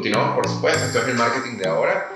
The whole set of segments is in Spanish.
continuamos, por supuesto, esto es el marketing de ahora.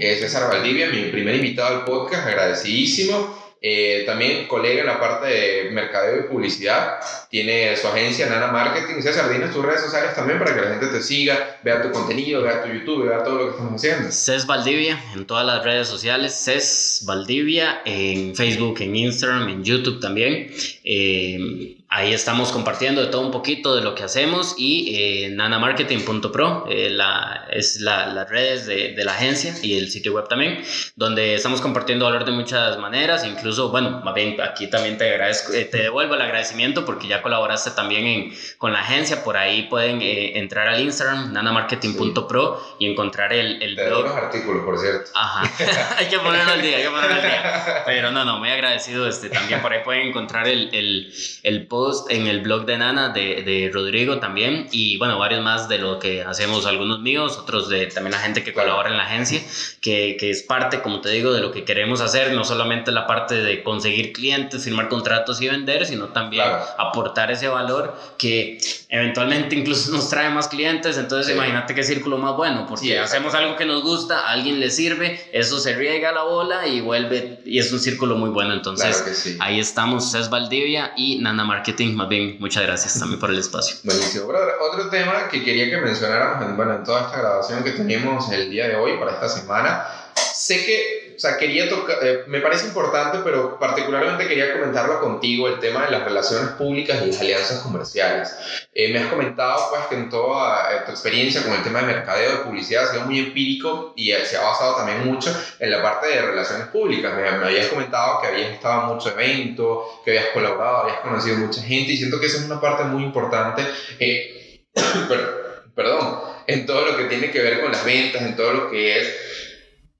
Es César Valdivia, mi primer invitado al podcast, agradecidísimo. Eh, también colega en la parte de mercadeo y publicidad. Tiene su agencia Nana Marketing. César, dinos tus redes sociales también para que la gente te siga, vea tu contenido, vea tu YouTube, vea todo lo que estamos haciendo. Cés Valdivia en todas las redes sociales. Cés Valdivia en Facebook, en Instagram, en YouTube también. Eh, ahí estamos compartiendo de todo un poquito de lo que hacemos y eh, nanamarketing.pro eh, la, es la, las redes de, de, la agencia y el sitio web también, donde estamos compartiendo valor de muchas maneras, incluso, bueno, más bien aquí también te agradezco, eh, te devuelvo el agradecimiento porque ya colaboraste también en, con la agencia, por ahí pueden eh, entrar al Instagram, nanamarketing.pro y encontrar el, el blog. los artículos, por cierto. Ajá, hay que ponerlo al día, hay que ponerlo al día. Pero no, no, muy agradecido, este, también por ahí pueden encontrar el, el, el post en el blog de Nana de, de, Rodrigo también y bueno, varios más de lo que hacemos algunos míos, otros de también la gente que colabora en la agencia, que, que, es parte, como te digo, de lo que queremos hacer, no solamente la parte de conseguir clientes, firmar contratos y vender, sino también aportar ese valor que eventualmente incluso nos trae más clientes, entonces imagínate qué círculo más bueno, porque hacemos algo que nos gusta, a alguien le sirve, eso se riega la bola y vuelve y es un círculo muy bueno, entonces ahí estamos, es Valdivia y Nana Market más bien, muchas gracias también por el espacio. Buenísimo. otro tema que quería que mencionáramos en, bueno, en toda esta grabación que tenemos el día de hoy para esta semana, sé que, o sea, quería tocar, eh, me parece importante, pero particularmente quería comentarlo contigo, el tema de las relaciones públicas y las alianzas comerciales. Eh, me has comentado, pues, que en toda eh, tu experiencia con el tema de mercadeo, de publicidad, ha sido muy empírico y se ha basado también mucho en la parte de relaciones públicas. Me, me habías comentado que habías estado en muchos eventos, que habías colaborado, habías conocido mucha gente y siento que esa es una parte muy importante. perdón, en todo lo que tiene que ver con las ventas, en todo lo que es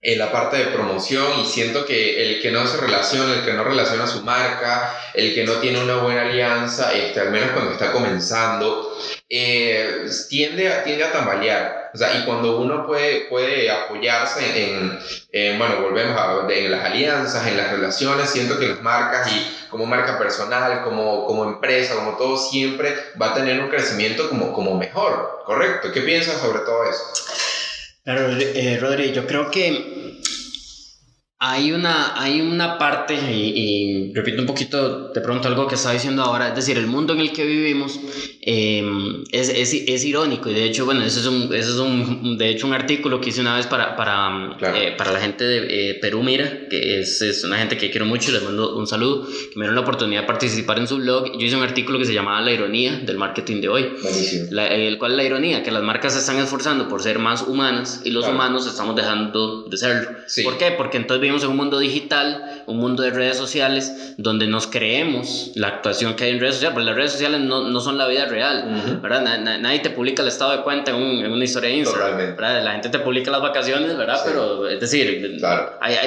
en la parte de promoción y siento que el que no se relaciona, el que no relaciona su marca, el que no tiene una buena alianza, este, al menos cuando está comenzando, eh, tiende, a, tiende a tambalear. O sea, y cuando uno puede, puede apoyarse en, bueno, volvemos a las alianzas, en las relaciones, siento que las marcas y como marca personal, como, como empresa, como todo, siempre va a tener un crecimiento como, como mejor, ¿correcto? ¿Qué piensas sobre todo eso? Claro, eh, Rodri, yo creo que hay una, hay una parte, y, repito un poquito de pronto algo que estaba diciendo ahora, es decir, el mundo en el que vivimos eh, es, es, es, irónico y de hecho, bueno, ese es, un, ese es un, de hecho un artículo que hice una vez para, para, eh, para la gente de eh, Perú Mira, que es, es, una gente que quiero mucho y les mando un saludo, que me dieron la oportunidad de participar en su blog. Yo hice un artículo que se llamaba La ironía del marketing de hoy. La, el cual la ironía, que las marcas se están esforzando por ser más humanas y los humanos estamos dejando de serlo. ¿Por qué? Porque entonces vivimos en un mundo digital, un mundo de redes sociales, donde nos creemos la actuación que hay en redes sociales, porque las redes sociales no, no son la vida real, ¿verdad? nadie te publica el estado de cuenta en, en una historia de Instagram. La gente te publica las vacaciones, ¿verdad? Pero, es decir,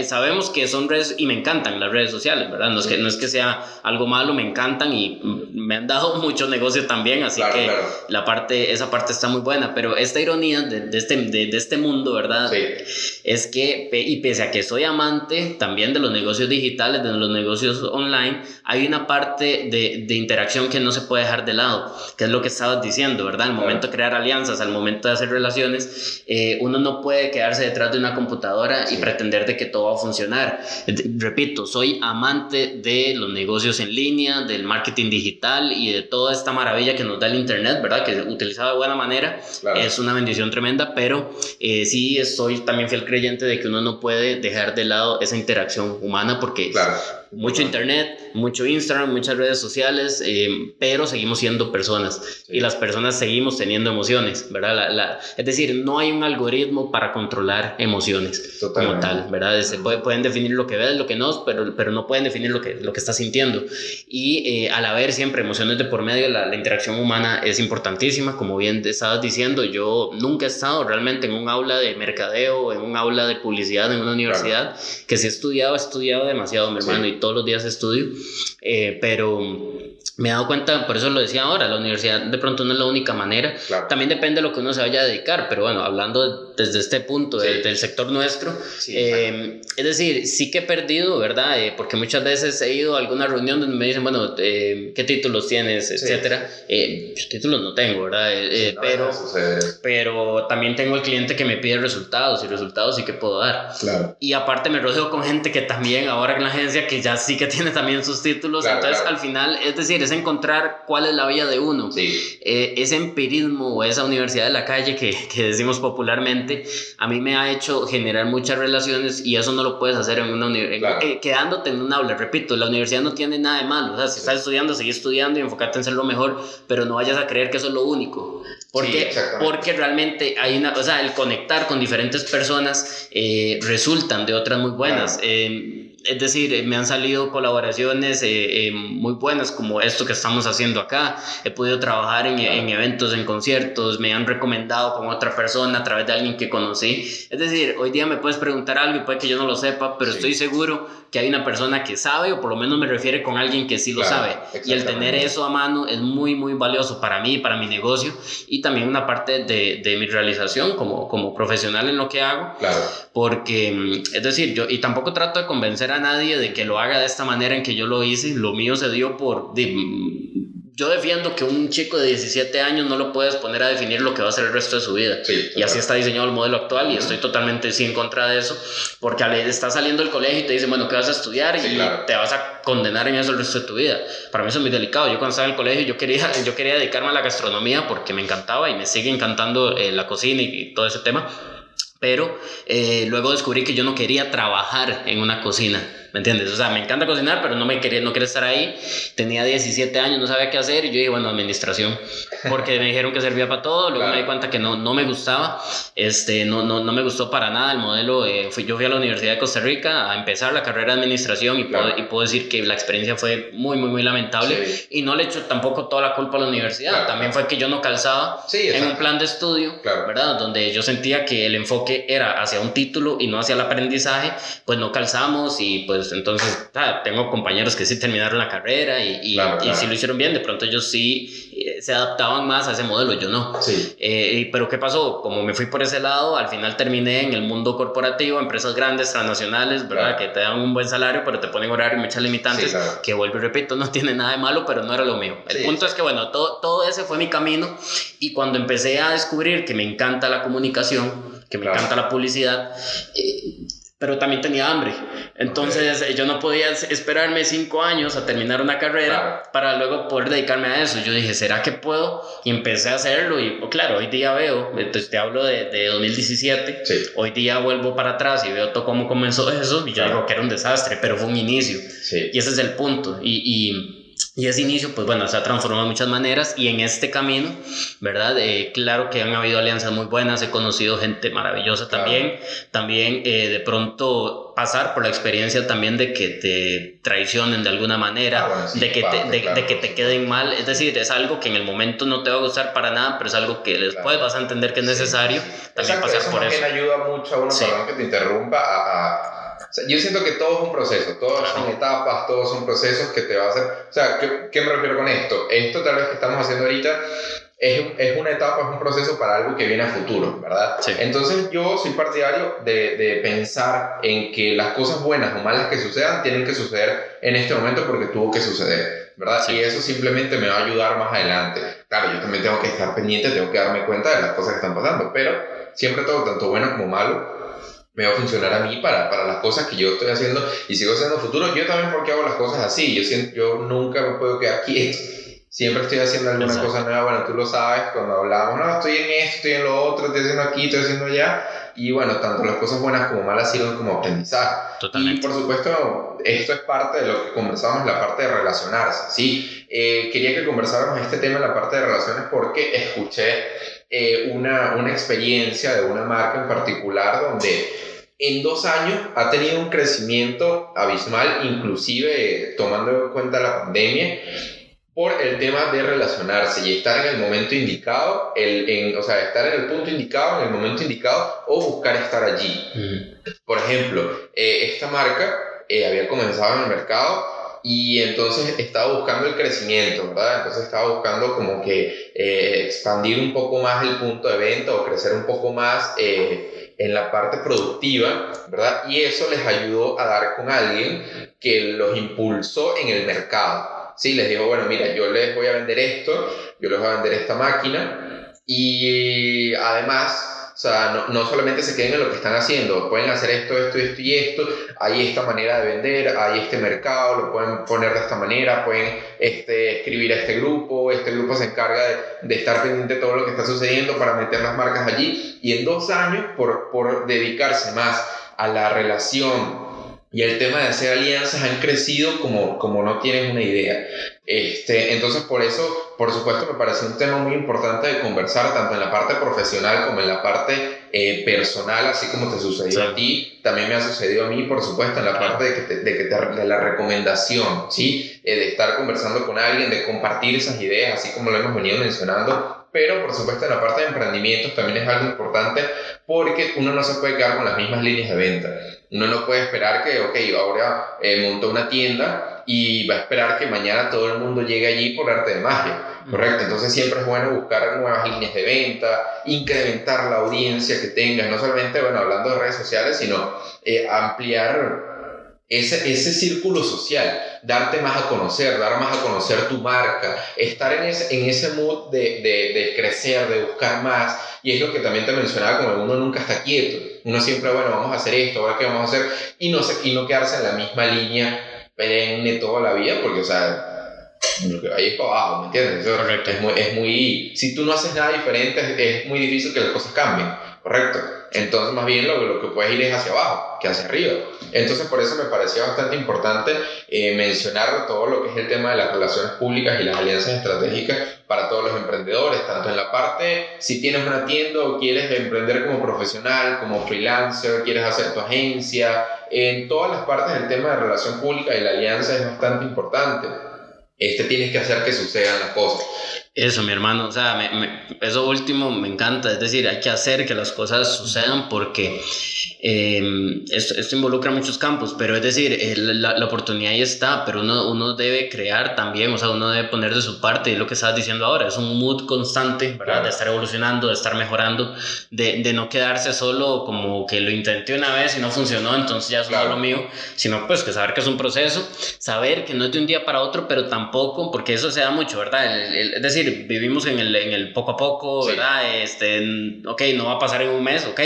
sabemos que son redes y me encantan las redes sociales, ¿verdad? No es, que, no es que sea algo malo, me encantan y me han dado mucho negocio también, así que la parte, esa parte está muy buena, pero esta ironía de, de este, de, de, este mundo, ¿verdad? Es que, y pese a que soy amante, también de los negocios digitales, de los negocios online, hay una parte de, de, interacción que no se puede dejar de lado, que es lo que estabas diciendo, ¿verdad? Al momento de crear alianzas, al momento de hacer relaciones, eh, uno no puede quedarse detrás de una computadora y pretender de que todo va a funcionar. Repito, soy amante de los negocios en línea, del marketing digital y de toda esta maravilla que nos da el Internet, ¿verdad? Que utilizado de buena manera es una bendición tremenda, pero eh, sí soy también fiel creyente de que uno no puede dejar de lado esa interacción humana porque mucho internet, mucho Instagram, muchas redes sociales, eh, pero seguimos siendo personas. Y las personas seguimos teniendo emociones, ¿verdad? La, es decir, no hay un algoritmo para controlar emociones como tal, ¿verdad? Se pueden definir lo que ves, lo que no, pero, pero no pueden definir lo que, lo que estás sintiendo. Y eh, al haber siempre emociones de por medio, la, la interacción humana es importantísima, como bien estabas diciendo, yo nunca he estado realmente en un aula de mercadeo, en un aula de publicidad en una universidad, que si he estudiado, he estudiado demasiado, mi hermano, y todos los días estudio, eh, pero me he dado cuenta, por eso lo decía ahora, la universidad de pronto no es la única manera. También depende de lo que uno se vaya a dedicar, pero bueno, hablando desde este punto del, sector nuestro, eh, es decir, sí que he perdido, ¿verdad? Eh, porque muchas veces he ido a alguna reunión donde me dicen, bueno, eh, ¿qué títulos tienes? Etcétera. títulos no tengo, ¿verdad? pero, pero también tengo el cliente que me pide resultados y resultados sí que puedo dar. Claro. Y aparte me rodeo con gente que también ahora en la agencia que ya sí que tiene también sus títulos, entonces al final, es decir, es encontrar cuál es la vía de uno. Eh, ese empirismo o esa universidad de la calle que, que, decimos popularmente, a mí me ha hecho generar muchas relaciones y eso no lo puedes hacer en una universidad, eh, quedándote en un aula. Repito, la universidad no tiene nada de malo. O sea, si estás estudiando, sigue estudiando y enfocarte en ser lo mejor, pero no vayas a creer que eso es lo único. Porque, porque realmente hay una, o sea, el conectar con diferentes personas eh, resultan de otras muy buenas. Eh, es decir, me han salido colaboraciones eh, eh, muy buenas como esto que estamos haciendo acá. He podido trabajar en, en, eventos, en conciertos, me han recomendado con otra persona a través de alguien que conocí. Es decir, hoy día me puedes preguntar algo y puede que yo no lo sepa, pero estoy seguro que hay una persona que sabe o por lo menos me refiere con alguien que sí lo sabe. Y el tener eso a mano es muy, muy valioso para mí, para mi negocio y también una parte de, de mi realización como, como profesional en lo que hago. Claro. Porque, mm, es decir, yo, y tampoco trato de convencer a nadie de que lo haga de esta manera en que yo lo hice, lo mío se dio por... Mm, yo defiendo que un chico de 17 años no lo puedes poner a definir lo que va a ser el resto de su vida. y así está diseñado el modelo actual y estoy totalmente sí en contra de eso, porque al está saliendo del colegio y te dicen, bueno, ¿qué vas a estudiar? y te vas a condenar en eso el resto de tu vida. Para mí eso es muy delicado. Yo cuando estaba en el colegio yo quería, yo quería dedicarme a la gastronomía porque me encantaba y me sigue encantando eh, la cocina y todo ese tema pero eh, luego descubrí que yo no quería trabajar en una cocina, ¿me entiendes? O sea, me encanta cocinar, pero no me quería, no quería estar ahí. Tenía 17 años, no sabía qué hacer y yo dije, bueno, administración, porque me dijeron que servía para todo, luego me di cuenta que no, no me gustaba, este, no, no, no me gustó para nada el modelo. Eh, fui, yo fui a la Universidad de Costa Rica a empezar la carrera de administración y, puedo, y puedo decir que la experiencia fue muy, muy, muy lamentable y no le echo tampoco toda la culpa a la universidad, también fue que yo no calzaba en un plan de estudio, ¿verdad? Donde yo sentía que el enfoque era hacia un título y no hacia el aprendizaje, pues no calzamos y pues entonces tengo compañeros que sí terminaron la carrera y, y, y sí lo hicieron bien, de pronto ellos sí eh, se adaptaban más a ese modelo, yo no. Sí. Eh, pero ¿qué pasó? Como me fui por ese lado, al final terminé en el mundo corporativo, empresas grandes, transnacionales, ¿verdad? Que te dan un buen salario, pero te ponen horario y muchas limitantes, que vuelvo y repito, no tiene nada de malo, pero no era lo mío. El punto es que, bueno, todo, todo ese fue mi camino y cuando empecé a descubrir que me encanta la comunicación, que me encanta la publicidad, eh, pero también tenía hambre. Entonces yo no podía esperarme cinco años a terminar una carrera para luego poder dedicarme a eso. Yo dije, ¿será que puedo? Y empecé a hacerlo y oh, claro, hoy día veo, entonces te hablo de, de 2017, hoy día vuelvo para atrás y veo todo cómo comenzó eso y yo digo que era un desastre, pero fue un inicio. Y ese es el punto. y, y y ese inicio, pues bueno, se ha transformado de muchas maneras y en este camino, ¿verdad? Eh, claro que han habido alianzas muy buenas, he conocido gente maravillosa también, también eh, de pronto pasar por la experiencia también de que te traicionen de alguna manera, ah, de, que te, de, que te queden mal, es decir, es algo que en el momento no te va a gustar para nada, pero es algo que después vas a entender que es necesario también pasar por eso. ayuda mucho a uno, que te interrumpa, a yo siento que todo es un proceso, todos son etapas, todos son procesos que te va a hacer... O sea, ¿qué, ¿qué, me refiero con esto? Esto tal vez que estamos haciendo ahorita es, es, una etapa, es un proceso para algo que viene a futuro, ¿verdad? Entonces yo soy partidario de, de, pensar en que las cosas buenas o malas que sucedan tienen que suceder en este momento porque tuvo que suceder, ¿verdad? Y eso simplemente me va a ayudar más adelante. Claro, yo también tengo que estar pendiente, tengo que darme cuenta de las cosas que están pasando, pero siempre todo, tanto bueno como malo, me va a funcionar a mí para, para las cosas que yo estoy haciendo y sigo haciendo futuro. Yo también porque hago las cosas así. Yo, siento, yo nunca me puedo quedar quieto. Siempre estoy haciendo alguna cosa nueva. Bueno, tú lo sabes cuando hablamos, no, estoy en esto, estoy en lo otro, estoy haciendo aquí, estoy haciendo allá. Y bueno, tanto las cosas buenas como malas sirven como aprendizaje. Totalmente. Y por supuesto, esto es parte de lo que conversamos, la parte de relacionarse. ¿sí? Eh, quería que conversáramos este tema en la parte de relaciones porque escuché eh, una, una experiencia de una marca en particular donde en dos años ha tenido un crecimiento abismal, inclusive tomando en cuenta la pandemia, por el tema de relacionarse y estar en el momento indicado, el, en, o sea, estar en el punto indicado, en el momento indicado o buscar estar allí. Por ejemplo, eh, esta marca eh, había comenzado en el mercado y entonces estaba buscando el crecimiento, ¿verdad? Entonces estaba buscando como que eh, expandir un poco más el punto de venta o crecer un poco más eh, en la parte productiva, ¿verdad? Y eso les ayudó a dar con alguien que los impulsó en el mercado. Sí, les dijo, bueno, mira, yo les voy a vender esto, yo les voy a vender esta máquina y además o sea, no, no, solamente se queden en lo que están haciendo, pueden hacer esto, esto, esto y esto, hay esta manera de vender, hay este mercado, lo pueden poner de esta manera, pueden este, escribir a este grupo, este grupo se encarga de, de estar pendiente de todo lo que está sucediendo para meter las marcas allí y en dos años, por, por dedicarse más a la relación y el tema de hacer alianzas han crecido como, como no tienen una idea. Este, entonces, por eso, por supuesto, me parece un tema muy importante de conversar, tanto en la parte profesional como en la parte eh, personal, así como te sucedió a ti, también me ha sucedido a mí, por supuesto, en la parte de, que te, de, que te, de la recomendación, ¿sí? Eh, de estar conversando con alguien, de compartir esas ideas, así como lo hemos venido mencionando, pero por supuesto en la parte de emprendimientos también es algo importante porque uno no se puede quedar con las mismas líneas de venta. Uno no puede esperar que, ok, ahora eh, montó una tienda y va a esperar que mañana todo el mundo llegue allí por arte de magia, ¿correcto? Entonces siempre es bueno buscar nuevas líneas de venta, incrementar la audiencia que tengas, no solamente, bueno, hablando de redes sociales, sino eh, ampliar ese, ese círculo social, darte más a conocer, dar más a conocer tu marca, estar en ese, en ese mood de, de, de, crecer, de buscar más. Y es lo que también te mencionaba, como uno nunca está quieto. Uno siempre, bueno, vamos a hacer esto, ahora qué vamos a hacer, y no, se, y no quedarse en la misma línea perenne toda la vida, porque, o sea, lo que es para abajo, ¿me entiendes? Eso Correcto. Es muy, es muy, si tú no haces nada diferente, es, es muy difícil que las cosas cambien, ¿correcto? Entonces, más bien lo, que puedes ir es hacia abajo, que hacia arriba. Entonces, por eso me parecía bastante importante eh, mencionar todo lo que es el tema de las relaciones públicas y las alianzas estratégicas para todos los emprendedores, tanto en la parte, si tienes una tienda o quieres emprender como profesional, como freelancer, quieres hacer tu agencia, en todas las partes del tema de relación pública y la alianza es bastante importante. Este tienes que hacer que sucedan las cosas. Eso, mi hermano, o sea, me, me, eso último me encanta, es decir, hay que hacer que las cosas sucedan porque eh, esto, esto, involucra muchos campos, pero es decir, eh, la, la, oportunidad ahí está, pero uno, uno debe crear también, o sea, uno debe poner de su parte, y lo que estabas diciendo ahora, es un mood constante, ¿verdad? Claro. De estar evolucionando, de estar mejorando, de, de, no quedarse solo como que lo intenté una vez y no funcionó, entonces ya es claro. lo mío, sino pues que saber que es un proceso, saber que no es de un día para otro, pero tampoco, porque eso se da mucho, ¿verdad? El, el, es decir, vivimos en el, en el poco a poco, sí. ¿verdad? Este, ok, no va a pasar en un mes, ok,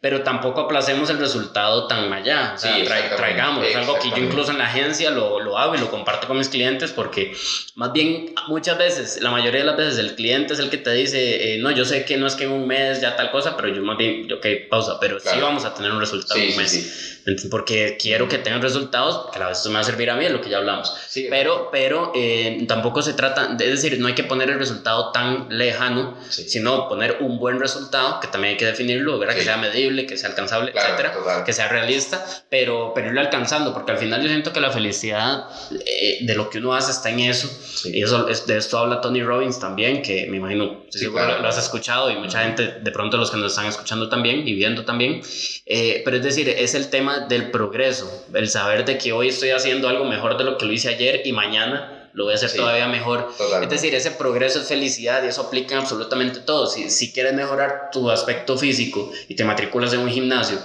pero tampoco aplacemos el resultado tan allá, o sea, sí, tra traigamos, es algo que yo incluso en la agencia lo, lo hago y lo comparto con mis clientes porque más bien muchas veces, la mayoría de las veces el cliente es el que te dice, eh, no, yo sé que no es que en un mes ya tal cosa, pero yo más bien, ok, pausa, pero claro. sí vamos a tener un resultado en un mes porque quiero que tengan resultados, que a la vez esto me va a servir a mí, es lo que ya hablamos. Sí, pero pero eh, tampoco se trata, es decir, no hay que poner el resultado tan lejano, sí. sino poner un buen resultado, que también hay que definirlo, ¿verdad? Sí. que sea medible, que sea alcanzable, claro, etcétera, total. que sea realista, pero, pero irlo alcanzando, porque al final yo siento que la felicidad eh, de lo que uno hace está en eso. Y eso, es, de esto habla Tony Robbins también, que me imagino, claro. lo, lo, has escuchado y mucha gente, de pronto los que nos están escuchando también y viendo también, eh, pero es decir, es el tema del progreso, el saber de que hoy estoy haciendo algo mejor de lo que lo hice ayer y mañana lo voy a hacer sí, todavía mejor. Totalmente. Es decir, ese progreso es felicidad y eso aplica en absolutamente todo. Si, si quieres mejorar tu aspecto físico y te matriculas en un gimnasio,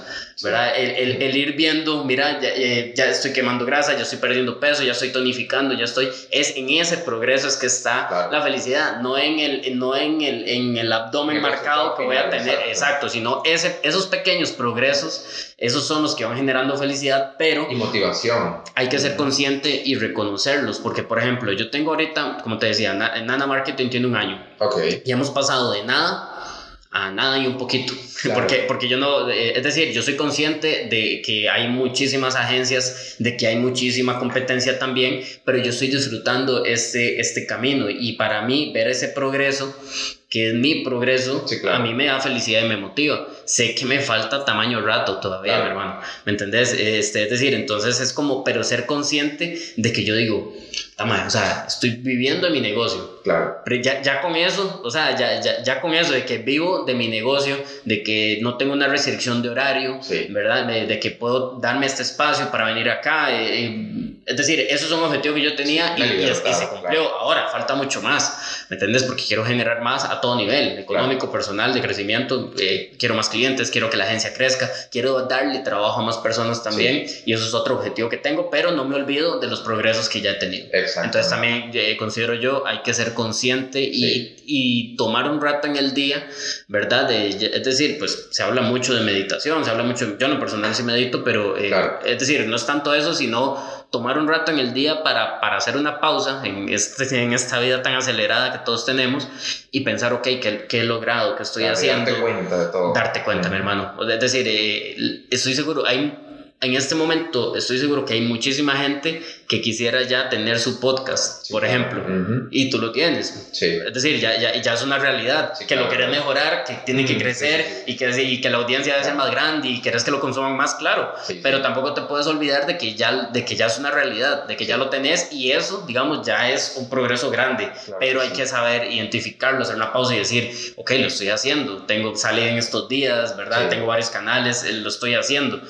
¿verdad? El, el, el, ir viendo, mira, ya, eh, ya, estoy quemando grasa, ya estoy perdiendo peso, ya estoy tonificando, ya estoy... Es en ese progreso es que está claro. la felicidad, no en el, no en el, en el abdomen marcado que voy a tener, exacto, exacto sino ese, esos pequeños progresos, esos son los que van generando felicidad, pero... Y motivación. Hay que ser consciente y reconocerlos, porque, por ejemplo, yo tengo ahorita, como te decía, en Nana Marketing tiene un año. Ok. Y hemos pasado de nada a nada y un poquito. Claro. Porque, porque yo no, es decir, yo soy consciente de que hay muchísimas agencias, de que hay muchísima competencia también, pero yo estoy disfrutando este, este camino y para mí ver ese progreso que es mi progreso, sí, claro. a mí me da felicidad y me motiva. Sé que me falta tamaño rato todavía, claro. mi hermano. ¿Me entendés? Este, es decir, entonces es como, pero ser consciente de que yo digo, o sea, estoy viviendo de mi negocio. Claro. Pero ya, ya con eso, o sea, ya, ya, ya con eso de que vivo de mi negocio, de que no tengo una restricción de horario, sí. ¿verdad? De, de, que puedo darme este espacio para venir acá. Eh, Es decir, eso es un objetivo que yo tenía y, y, se cumplió. Ahora, falta mucho más, ¿me entiendes? Porque quiero generar más a todo nivel, económico, personal, de crecimiento. Eh, quiero más clientes, quiero que la agencia crezca, quiero darle trabajo a más personas también. Y eso es otro objetivo que tengo, pero no me olvido de los progresos que ya he tenido. Entonces también eh, considero yo, hay que ser consciente y, y, tomar un rato en el día, ¿verdad? De, es decir, pues se habla mucho de meditación, se habla mucho, yo no personal sí medito, pero eh, es decir, no es tanto eso, sino tomar un rato en el día para, para hacer una pausa en, este, en esta vida tan acelerada que todos tenemos y pensar, ok, ¿qué, qué he logrado? ¿Qué estoy haciendo? Darte cuenta de todo. Darte cuenta, mi hermano. Es decir, eh, estoy seguro, hay en este momento estoy seguro que hay muchísima gente que quisiera ya tener su podcast, por ejemplo, y tú lo tienes. Sí. Es decir, ya, ya, ya es una realidad, que lo querés mejorar, que tiene que crecer y, que, y que la audiencia debe ser más grande y querés que lo consuman más, claro, pero tampoco te puedes olvidar de que, ya, de que ya es una realidad, de que ya lo tenés y eso, digamos, ya es un progreso grande, pero hay que saber identificarlo, hacer una pausa y decir, ok, lo estoy haciendo, tengo, sale en estos días, ¿verdad? Tengo varios canales, eh, lo estoy haciendo.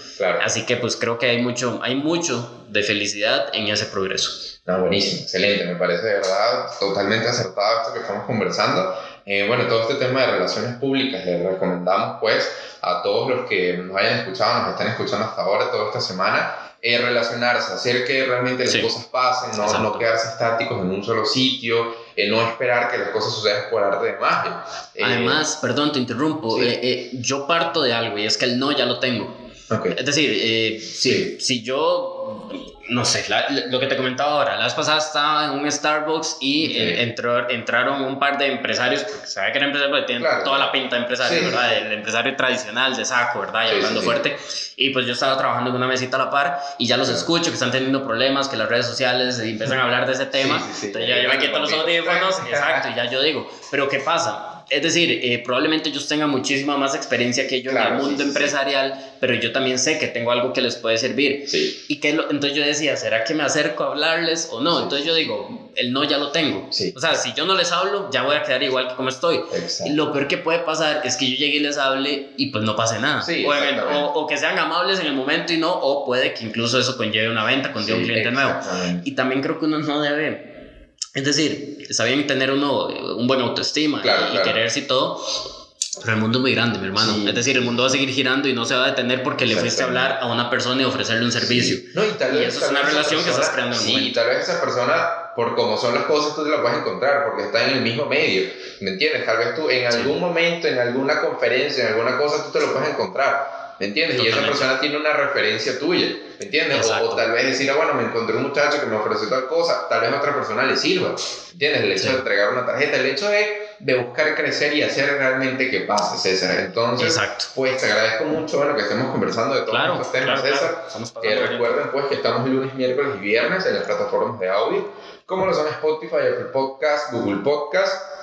Así que pues creo que hay mucho, hay mucho de felicidad en ese progreso. No, buenísimo, excelente, me parece de verdad totalmente acertado esto que estamos conversando. Eh, bueno, todo este tema de relaciones públicas les recomendamos pues a todos los que nos hayan escuchado, nos están escuchando hasta ahora, toda esta semana, eh, relacionarse, hacer que realmente las cosas pasen, no, no, quedarse estáticos en un solo sitio, eh, no esperar que las cosas sucedan por arte de magia. Además, perdón, te interrumpo, yo parto de algo y es que el no ya lo tengo. Es decir, eh, si, si yo, no sé, lo que te comentaba ahora, la vez pasada estaba en un Starbucks y eh, entró, entraron un par de empresarios, porque sabe que era empresario, porque tienen toda la pinta de empresario, ¿verdad? El empresario tradicional de saco, ¿verdad? Y hablando fuerte. Y pues yo estaba trabajando en una mesita a la par y ya los escucho que están teniendo problemas, que las redes sociales empiezan a hablar de ese tema. Entonces ya yo me quito los audífonos, exacto, y ya yo digo, pero ¿qué pasa? Es decir, eh, probablemente ellos tengan muchísima más experiencia que yo en el mundo empresarial, pero yo también sé que tengo algo que les puede servir. Y que entonces yo decía, ¿será que me acerco a hablarles o no? Entonces yo digo, el no ya lo tengo. O sea, si yo no les hablo, ya voy a quedar igual que como estoy. Y lo peor que puede pasar es que yo llegue y les hable y pues no pase nada. O, o, que sean amables en el momento y no, o puede que incluso eso conlleve una venta, conlleve un cliente nuevo. Y también creo que uno no debe es decir, está bien tener uno un buen autoestima y, quererse y todo, pero el mundo es muy grande, mi hermano. Es decir, el mundo va a seguir girando y no se va a detener porque le fuiste a hablar a una persona y ofrecerle un servicio. No, y, tal vez, eso es una relación que estás creando en Sí, y tal vez esa persona, por cómo son las cosas, tú te la vas a encontrar porque está en el mismo medio. ¿Me entiendes? Tal vez tú en algún momento, en alguna conferencia, en alguna cosa, tú te lo puedes encontrar ¿Me entiendes? Y esa persona tiene una referencia tuya, ¿me entiendes? O, tal vez decir, ah, bueno, me encontré un muchacho que me ofreció tal cosa, tal vez a otra persona le sirva, ¿me entiendes? El hecho de entregar una tarjeta, el hecho de, de, buscar crecer y hacer realmente que pase, César. Entonces, pues te agradezco mucho bueno, que estemos conversando de todos estos temas, César. Que recuerden pues que estamos lunes, miércoles y viernes en las plataformas de audio, como lo son Spotify, Apple Podcast, Google Podcast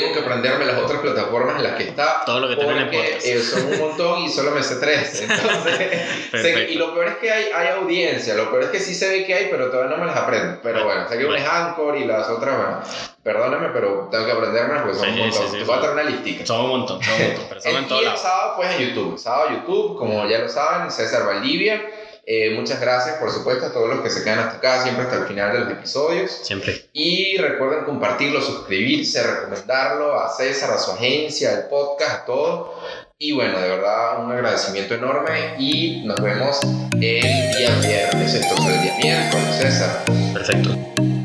tengo que aprenderme las otras plataformas en las que está. Todo lo que tienen en podcast. Eh, son un montón y solo me sé tres. Entonces, y lo peor es que hay, hay audiencia, lo peor es que sí se ve que hay, pero todavía no me las aprendo. Pero bueno, sé que un es Anchor y las otras, bueno, perdóname, pero tengo que aprenderme porque son un montón. Te voy a traer una listica. Son un montón, son un montón. Pero son en, y el sábado, pues en YouTube. Sábado, YouTube, como ya lo saben, César Valdivia. Eh, muchas gracias, por supuesto, a todos los que se quedan hasta acá, siempre hasta el final de los episodios. Siempre. Y recuerden compartirlo, suscribirse, recomendarlo a César, a su agencia, al podcast, a todo. Y bueno, de verdad, un agradecimiento enorme y nos vemos el día viernes. Esto es el día miércoles, César. Perfecto.